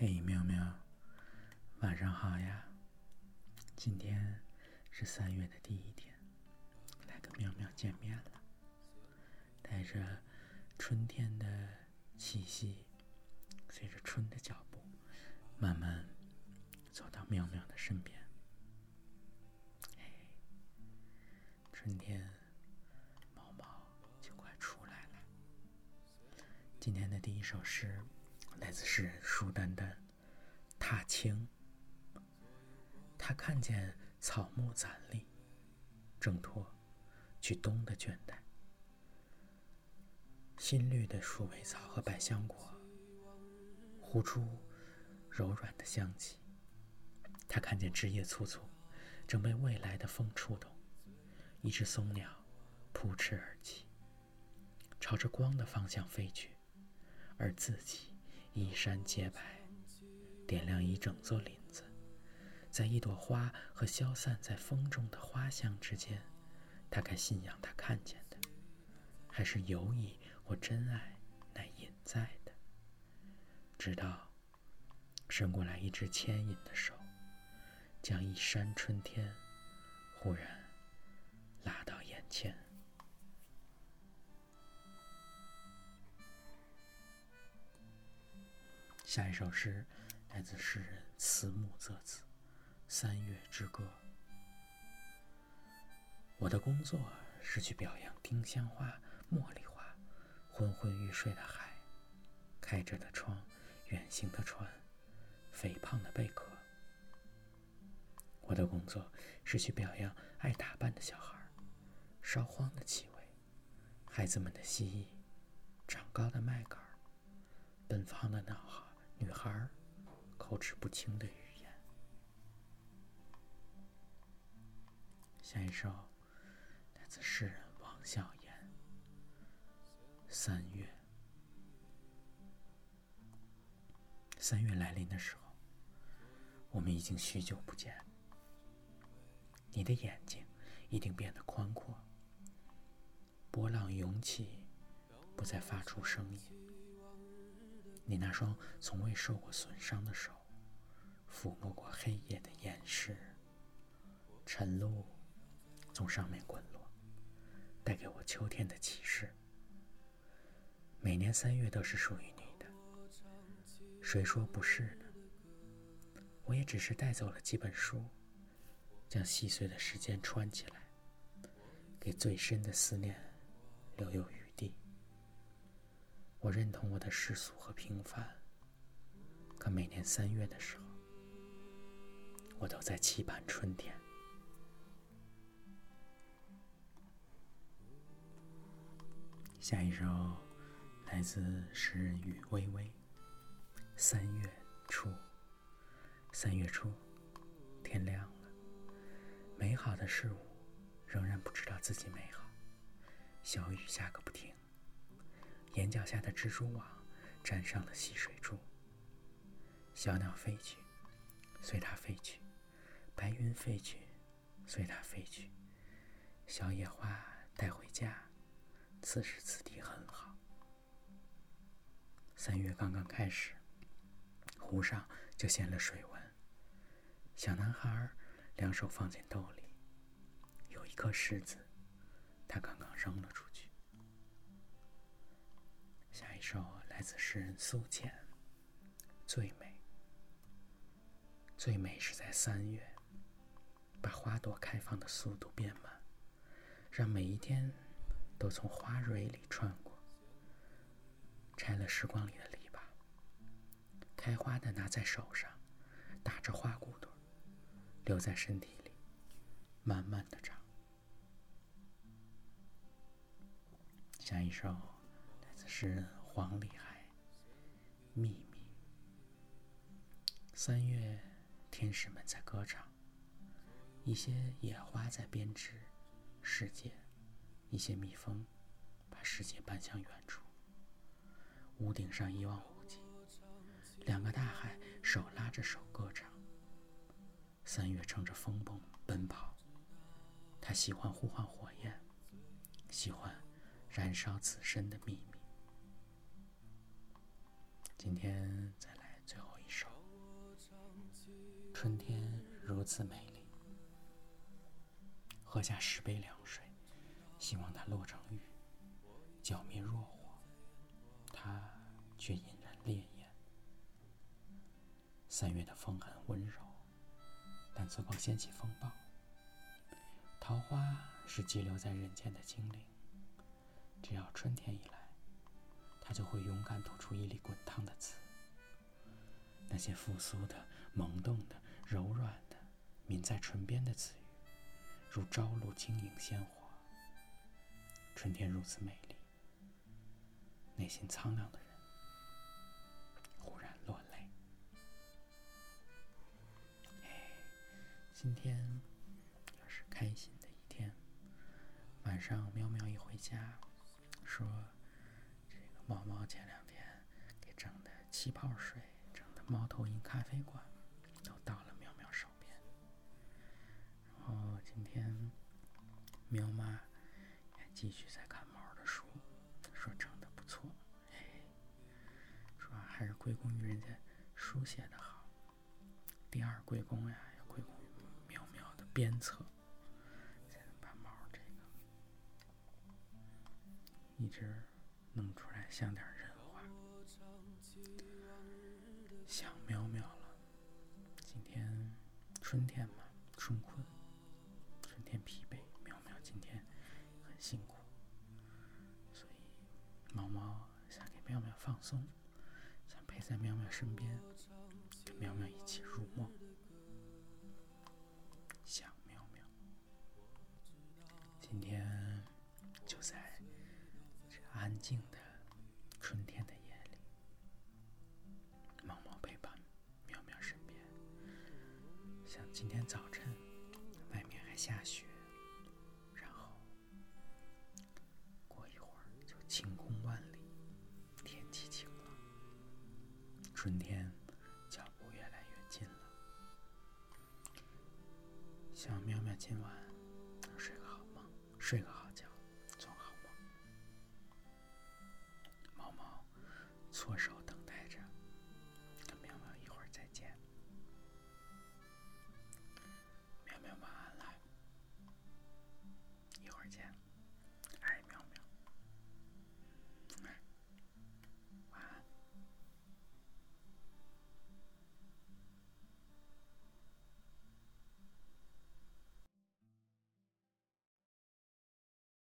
嘿，喵喵，晚上好呀！今天是三月的第一天，来跟喵喵见面了。带着春天的气息，随着春的脚步，慢慢走到喵喵的身边。嘿，春天，毛毛就快出来了。今天的第一首诗。来自诗人舒丹丹，踏青。他看见草木攒立，挣脱去冬的倦怠。新绿的鼠尾草和百香果，呼出柔软的香气。他看见枝叶簇簇，正被未来的风触动。一只松鸟扑翅而起，朝着光的方向飞去，而自己。一山洁白，点亮一整座林子，在一朵花和消散在风中的花香之间，他该信仰他看见的，还是友谊或真爱乃隐在的？直到伸过来一只牵引的手，将一山春天忽然拉到眼前。下一首诗来自诗人慈木泽子，《三月之歌》。我的工作是去表扬丁香花、茉莉花，昏昏欲睡的海，开着的窗，远行的船，肥胖的贝壳。我的工作是去表扬爱打扮的小孩，烧荒的气味，孩子们的蜥蜴，长高的麦秆，奔放的脑海。女孩口齿不清的语言。下一首来自诗人王小言，《三月》。三月来临的时候，我们已经许久不见。你的眼睛一定变得宽阔，波浪涌起，不再发出声音。你那双从未受过损伤的手，抚摸过黑夜的岩石，晨露从上面滚落，带给我秋天的启示。每年三月都是属于你的，谁说不是呢？我也只是带走了几本书，将细碎的时间串起来，给最深的思念留有余。我认同我的世俗和平凡，可每年三月的时候，我都在期盼春天。下一首来自诗人雨微微，《三月初》。三月初，天亮了，美好的事物仍然不知道自己美好，小雨下个不停。眼角下的蜘蛛网沾上了溪水珠，小鸟飞去，随它飞去；白云飞去，随它飞去。小野花带回家，此时此地很好。三月刚刚开始，湖上就现了水纹。小男孩两手放进兜里，有一颗石子，他刚刚扔了出去。一首来自诗人苏浅，《最美》。最美是在三月，把花朵开放的速度变慢，让每一天都从花蕊里穿过。拆了时光里的篱笆，开花的拿在手上，打着花骨朵，留在身体里，慢慢的长。下一首来自。诗人黄里海，《秘密》。三月，天使们在歌唱，一些野花在编织世界，一些蜜蜂把世界搬向远处。屋顶上一望无际，两个大海手拉着手歌唱。三月乘着风蹦奔跑，他喜欢呼唤火焰，喜欢燃烧此身的秘密。今天再来最后一首。春天如此美丽，喝下十杯凉水，希望它落成雨，浇灭弱火，它却引燃烈焰。三月的风很温柔，但自光掀起风暴。桃花是寄留在人间的精灵，只要春天一来，他就会勇敢吐出一粒滚烫的刺。那些复苏的、萌动的、柔软的、抿在唇边的词语，如朝露晶莹鲜活。春天如此美丽，内心苍凉的人忽然落泪。哎，今天要是开心的一天。晚上，喵喵一回家，说猫猫前两天给整的气泡水。整的猫头鹰咖啡馆都到了喵喵手边，然后今天喵妈也继续在看猫的书，说整的不错，哎，说还是归功于人家书写的好。第二归功呀，要归功于喵喵的鞭策，才能把猫这个一直弄出来像点人话。想喵喵了，今天春天嘛，春困，春天疲惫，喵喵今天很辛苦，所以猫猫想给喵喵放松，想陪在喵喵身边，跟喵喵一起入梦。想喵喵，今天就在静的春天的夜里，默默陪伴喵喵身边。像。今天早晨，外面还下雪，然后过一会儿就晴空万里，天气晴朗，春天脚步越来越近了。希望喵喵今晚能睡个好梦，睡个好